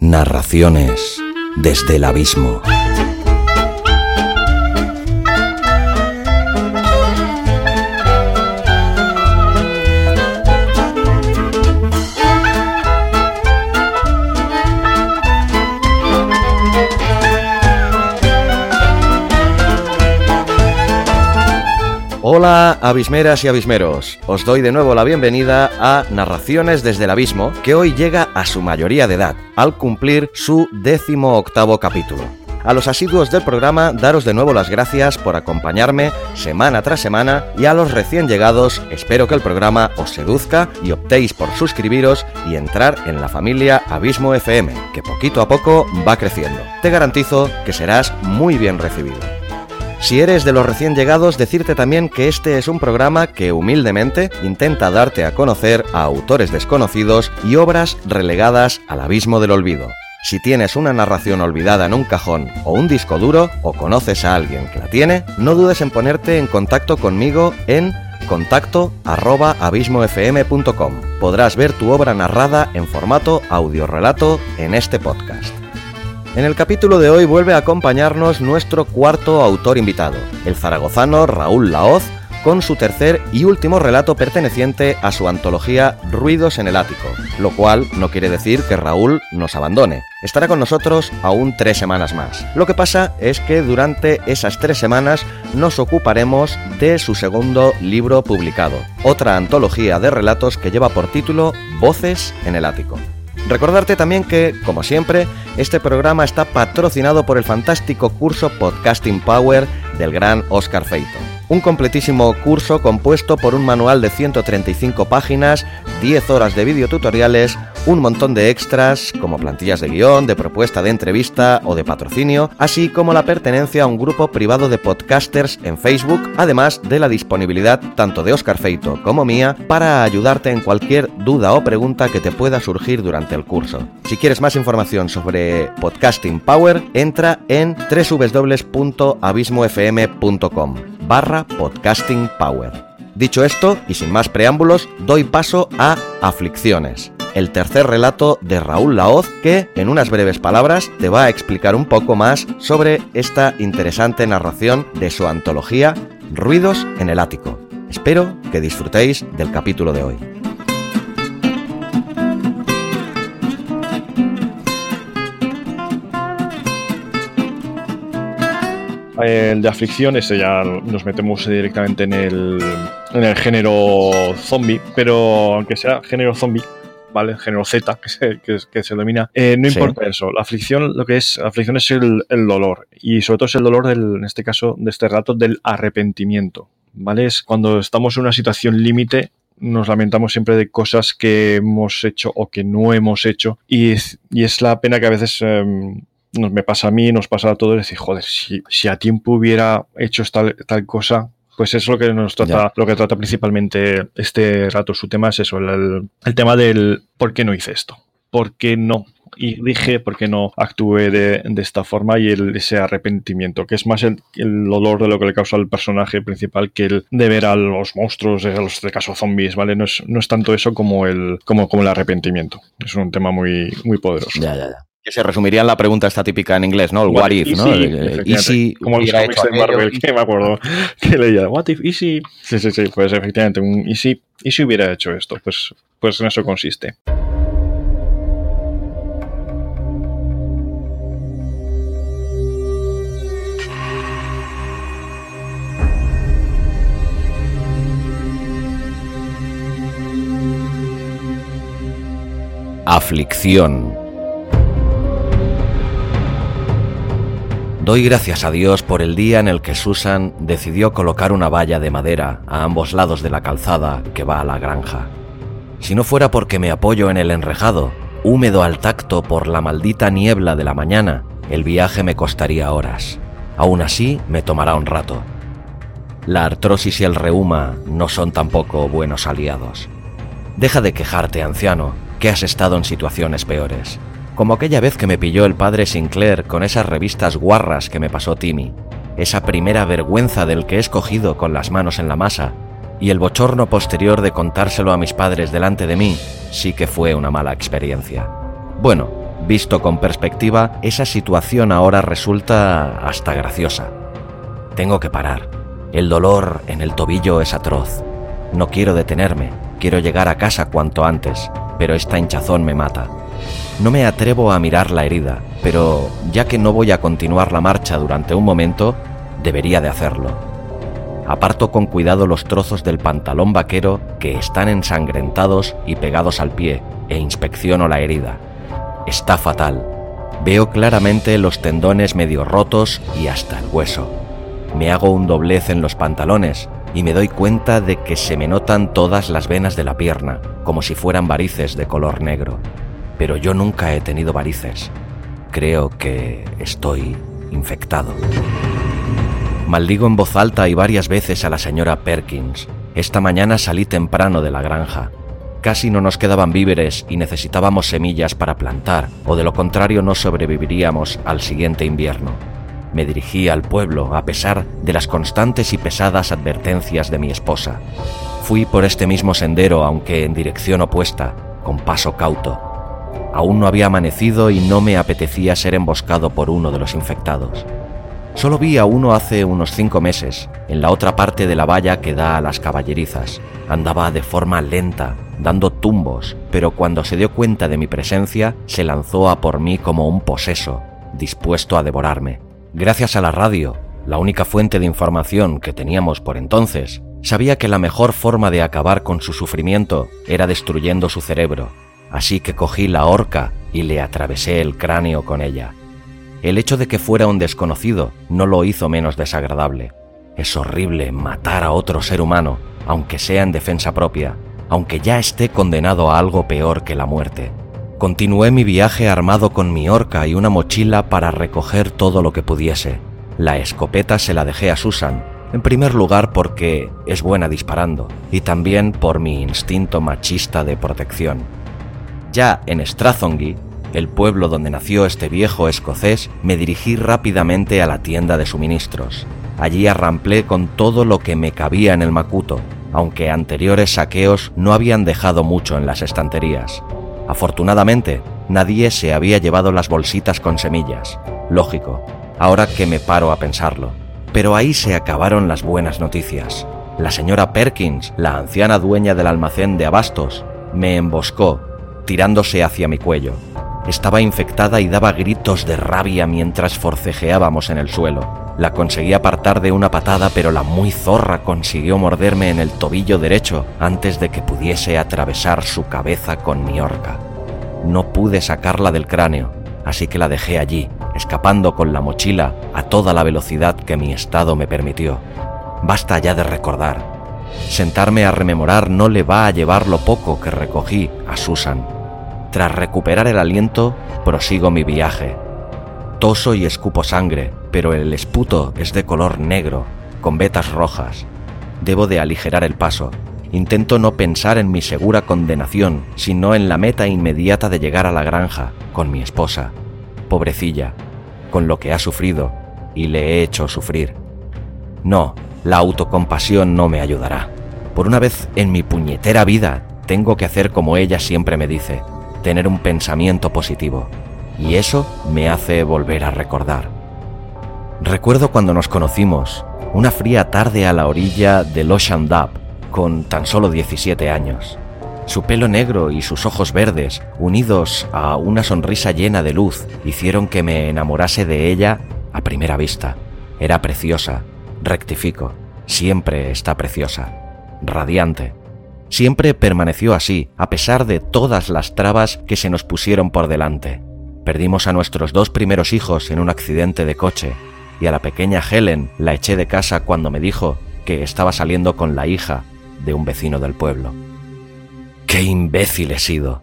Narraciones desde el abismo. Hola, abismeras y abismeros. Os doy de nuevo la bienvenida a Narraciones desde el Abismo, que hoy llega a su mayoría de edad, al cumplir su décimo octavo capítulo. A los asiduos del programa, daros de nuevo las gracias por acompañarme semana tras semana y a los recién llegados, espero que el programa os seduzca y optéis por suscribiros y entrar en la familia Abismo FM, que poquito a poco va creciendo. Te garantizo que serás muy bien recibido. Si eres de los recién llegados, decirte también que este es un programa que humildemente intenta darte a conocer a autores desconocidos y obras relegadas al abismo del olvido. Si tienes una narración olvidada en un cajón o un disco duro, o conoces a alguien que la tiene, no dudes en ponerte en contacto conmigo en contacto arroba abismofm.com. Podrás ver tu obra narrada en formato audiorelato en este podcast. En el capítulo de hoy vuelve a acompañarnos nuestro cuarto autor invitado, el zaragozano Raúl Laoz, con su tercer y último relato perteneciente a su antología Ruidos en el Ático, lo cual no quiere decir que Raúl nos abandone. Estará con nosotros aún tres semanas más. Lo que pasa es que durante esas tres semanas nos ocuparemos de su segundo libro publicado, otra antología de relatos que lleva por título Voces en el Ático. Recordarte también que, como siempre, este programa está patrocinado por el fantástico curso Podcasting Power del gran Oscar Feito. Un completísimo curso compuesto por un manual de 135 páginas, 10 horas de videotutoriales, un montón de extras como plantillas de guion, de propuesta de entrevista o de patrocinio, así como la pertenencia a un grupo privado de podcasters en Facebook, además de la disponibilidad tanto de Oscar Feito como mía para ayudarte en cualquier duda o pregunta que te pueda surgir durante el curso. Si quieres más información sobre Podcasting Power, entra en www.abismofm.com barra Podcasting Power. Dicho esto, y sin más preámbulos, doy paso a Aflicciones, el tercer relato de Raúl Laoz que, en unas breves palabras, te va a explicar un poco más sobre esta interesante narración de su antología Ruidos en el Ático. Espero que disfrutéis del capítulo de hoy. El de aflicción, ese ya nos metemos directamente en el, en el género zombie, pero aunque sea género zombie, ¿vale? Género Z, que se, que, se domina. Eh, no importa eso. La aflicción, lo que es, la aflicción es el, el, dolor. Y sobre todo es el dolor, del, en este caso, de este rato, del arrepentimiento. ¿Vale? Es cuando estamos en una situación límite, nos lamentamos siempre de cosas que hemos hecho o que no hemos hecho. Y es, y es la pena que a veces. Eh, nos me pasa a mí, nos pasa a todos, decir, joder, si, si a tiempo hubiera hecho tal, tal cosa, pues es lo que nos trata, lo que trata principalmente este rato. Su tema es eso, el, el, tema del por qué no hice esto, por qué no. Y dije por qué no actué de, de esta forma y el, ese arrepentimiento, que es más el, el, dolor de lo que le causa al personaje principal que el de ver a los monstruos, a los de caso zombies, ¿vale? No es, no es tanto eso como el, como, como el arrepentimiento. Es un tema muy, muy poderoso. Ya, ya, ya que se resumiría en la pregunta esta típica en inglés, ¿no? El what, what if, ¿no? y si como los cómics de Marvel, que me acuerdo que leía, what if, y si... Sí, sí, sí, pues efectivamente, un y si, y si hubiera hecho esto, pues, pues en eso consiste. Aflicción Doy gracias a Dios por el día en el que Susan decidió colocar una valla de madera a ambos lados de la calzada que va a la granja. Si no fuera porque me apoyo en el enrejado, húmedo al tacto por la maldita niebla de la mañana, el viaje me costaría horas. Aún así, me tomará un rato. La artrosis y el reuma no son tampoco buenos aliados. Deja de quejarte, anciano, que has estado en situaciones peores como aquella vez que me pilló el padre Sinclair con esas revistas guarras que me pasó Timmy, esa primera vergüenza del que he escogido con las manos en la masa, y el bochorno posterior de contárselo a mis padres delante de mí, sí que fue una mala experiencia. Bueno, Visto con perspectiva, esa situación ahora resulta hasta graciosa. Tengo que parar. El dolor en el tobillo es atroz. No quiero detenerme, quiero llegar a casa cuanto antes, pero esta hinchazón me mata. No me atrevo a mirar la herida, pero ya que no voy a continuar la marcha durante un momento, debería de hacerlo. Aparto con cuidado los trozos del pantalón vaquero que están ensangrentados y pegados al pie e inspecciono la herida. Está fatal. Veo claramente los tendones medio rotos y hasta el hueso. Me hago un doblez en los pantalones y me doy cuenta de que se me notan todas las venas de la pierna, como si fueran varices de color negro. Pero yo nunca he tenido varices. Creo que estoy infectado. Maldigo en voz alta y varias veces a la señora Perkins. Esta mañana salí temprano de la granja. Casi no nos quedaban víveres y necesitábamos semillas para plantar, o de lo contrario no sobreviviríamos al siguiente invierno. Me dirigí al pueblo a pesar de las constantes y pesadas advertencias de mi esposa. Fui por este mismo sendero, aunque en dirección opuesta, con paso cauto. Aún no había amanecido y no me apetecía ser emboscado por uno de los infectados. Solo vi a uno hace unos cinco meses, en la otra parte de la valla que da a las caballerizas. Andaba de forma lenta, dando tumbos, pero cuando se dio cuenta de mi presencia, se lanzó a por mí como un poseso, dispuesto a devorarme. Gracias a la radio, la única fuente de información que teníamos por entonces, sabía que la mejor forma de acabar con su sufrimiento era destruyendo su cerebro, así que cogí la horca y le atravesé el cráneo con ella. El hecho de que fuera un desconocido no lo hizo menos desagradable. Es horrible matar a otro ser humano, aunque sea en defensa propia, aunque ya esté condenado a algo peor que la muerte. Continué mi viaje armado con mi horca y una mochila para recoger todo lo que pudiese. La escopeta se la dejé a Susan, en primer lugar porque es buena disparando y también por mi instinto machista de protección. Ya en Strathongy, el pueblo donde nació este viejo escocés, me dirigí rápidamente a la tienda de suministros. Allí arramplé con todo lo que me cabía en el macuto, aunque anteriores saqueos no habían dejado mucho en las estanterías. Afortunadamente, nadie se había llevado las bolsitas con semillas. Lógico, ahora que me paro a pensarlo. Pero ahí se acabaron las buenas noticias. La señora Perkins, la anciana dueña del almacén de abastos, me emboscó, tirándose hacia mi cuello. Estaba infectada y daba gritos de rabia mientras forcejeábamos en el suelo. La conseguí apartar de una patada, pero la muy zorra consiguió morderme en el tobillo derecho antes de que pudiese atravesar su cabeza con mi horca. No pude sacarla del cráneo, así que la dejé allí, escapando con la mochila a toda la velocidad que mi estado me permitió. Basta ya de recordar. Sentarme a rememorar no le va a llevar lo poco que recogí a Susan. Tras recuperar el aliento, prosigo mi viaje. Toso y escupo sangre, pero el esputo es de color negro, con vetas rojas. Debo de aligerar el paso. Intento no pensar en mi segura condenación, sino en la meta inmediata de llegar a la granja, con mi esposa. Pobrecilla, con lo que ha sufrido, y le he hecho sufrir. No, la autocompasión no me ayudará. Por una vez en mi puñetera vida, tengo que hacer como ella siempre me dice, tener un pensamiento positivo. Y eso me hace volver a recordar. Recuerdo cuando nos conocimos, una fría tarde a la orilla del Ocean Dub, con tan solo 17 años. Su pelo negro y sus ojos verdes, unidos a una sonrisa llena de luz, hicieron que me enamorase de ella a primera vista. Era preciosa, rectifico, siempre está preciosa, radiante. Siempre permaneció así, a pesar de todas las trabas que se nos pusieron por delante. Perdimos a nuestros dos primeros hijos en un accidente de coche, y a la pequeña Helen la eché de casa cuando me dijo que estaba saliendo con la hija de un vecino del pueblo. ¡Qué imbécil he sido!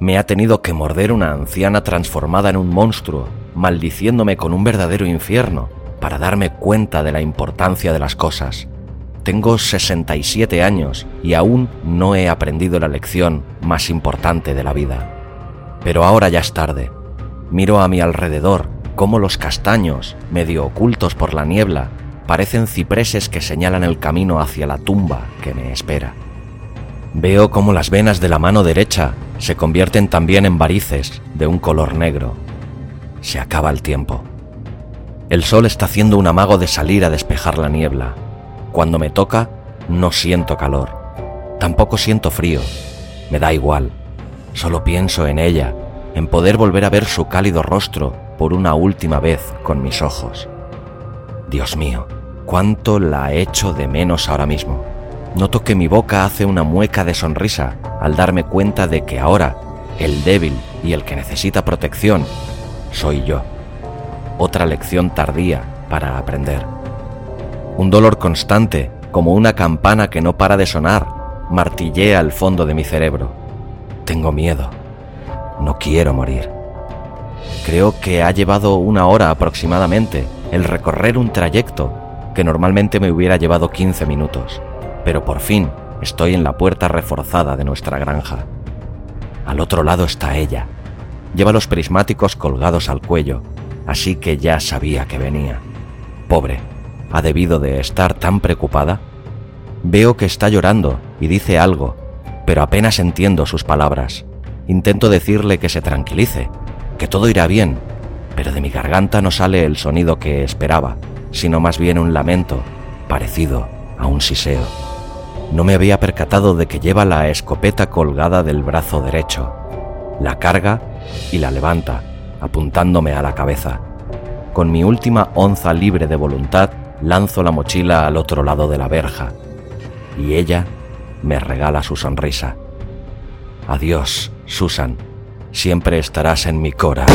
Me ha tenido que morder una anciana transformada en un monstruo, maldiciéndome con un verdadero infierno, para darme cuenta de la importancia de las cosas. Tengo 67 años y aún no he aprendido la lección más importante de la vida. Pero ahora ya es tarde. Miro a mi alrededor cómo los castaños, medio ocultos por la niebla, parecen cipreses que señalan el camino hacia la tumba que me espera. Veo cómo las venas de la mano derecha se convierten también en varices de un color negro. Se acaba el tiempo. El sol está haciendo un amago de salir a despejar la niebla. Cuando me toca, no siento calor. Tampoco siento frío. Me da igual. Solo pienso en ella, en poder volver a ver su cálido rostro por una última vez con mis ojos. Dios mío, cuánto la echo de menos ahora mismo. Noto que mi boca hace una mueca de sonrisa al darme cuenta de que ahora el débil y el que necesita protección soy yo otra lección tardía para aprender. Un dolor constante, como una campana que no para de sonar, martillea el fondo de mi cerebro. Tengo miedo. No quiero morir. Creo que ha llevado una hora aproximadamente el recorrer un trayecto que normalmente me hubiera llevado 15 minutos, pero por fin estoy en la puerta reforzada de nuestra granja. Al otro lado está ella. Lleva los prismáticos colgados al cuello así que ya sabía que venía. Pobre, ¿ha debido de estar tan preocupada? Veo que está llorando y dice algo, pero apenas entiendo sus palabras. Intento decirle que se tranquilice, que todo irá bien, pero de mi garganta no sale el sonido que esperaba, sino más bien un lamento, parecido a un siseo. No me había percatado de que lleva la escopeta colgada del brazo derecho. La carga y la levanta, apuntándome a la cabeza. Con mi última onza libre de voluntad, lanzo la mochila al otro lado de la verja, y ella me regala su sonrisa. Adiós, Susan, siempre estarás en mi cora.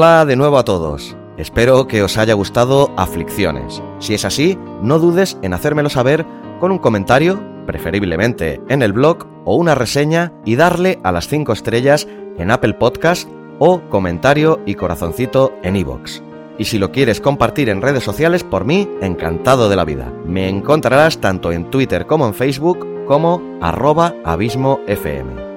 Hola de nuevo a todos. Espero que os haya gustado Aflicciones. Si es así, no dudes en hacérmelo saber con un comentario, preferiblemente en el blog, o una reseña y darle a las 5 estrellas en Apple Podcast o comentario y corazoncito en iVoox. Y si lo quieres compartir en redes sociales, por mí, encantado de la vida. Me encontrarás tanto en Twitter como en Facebook como arroba abismofm.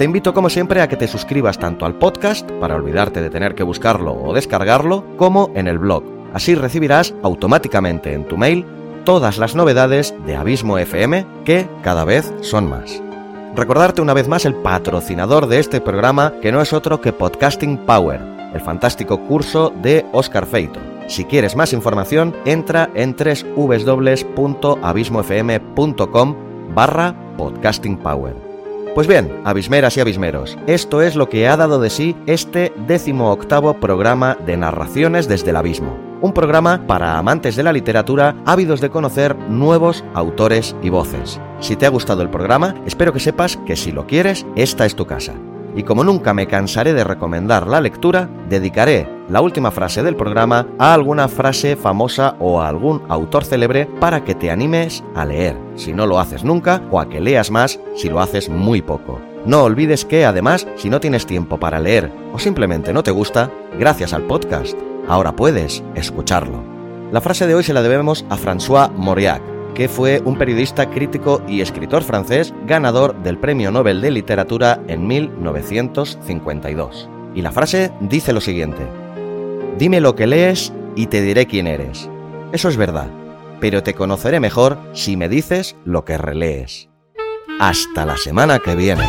Te invito como siempre a que te suscribas tanto al podcast, para olvidarte de tener que buscarlo o descargarlo, como en el blog. Así recibirás automáticamente en tu mail todas las novedades de Abismo FM, que cada vez son más. Recordarte una vez más el patrocinador de este programa, que no es otro que Podcasting Power, el fantástico curso de Oscar Feito. Si quieres más información, entra en www.abismofm.com barra podcasting power. Pues bien, abismeras y abismeros, esto es lo que ha dado de sí este décimo octavo programa de narraciones desde el abismo. Un programa para amantes de la literatura ávidos de conocer nuevos autores y voces. Si te ha gustado el programa, espero que sepas que si lo quieres, esta es tu casa y como nunca me cansaré de recomendar la lectura, dedicaré la última frase del programa a alguna frase famosa o a algún autor célebre para que te animes a leer, si no lo haces nunca, o a que leas más si lo haces muy poco. No olvides que, además, si no tienes tiempo para leer o simplemente no te gusta, gracias al podcast, ahora puedes escucharlo. La frase de hoy se la debemos a François Mauriac, que fue un periodista crítico y escritor francés ganador del Premio Nobel de Literatura en 1952. Y la frase dice lo siguiente, Dime lo que lees y te diré quién eres. Eso es verdad, pero te conoceré mejor si me dices lo que relees. Hasta la semana que viene.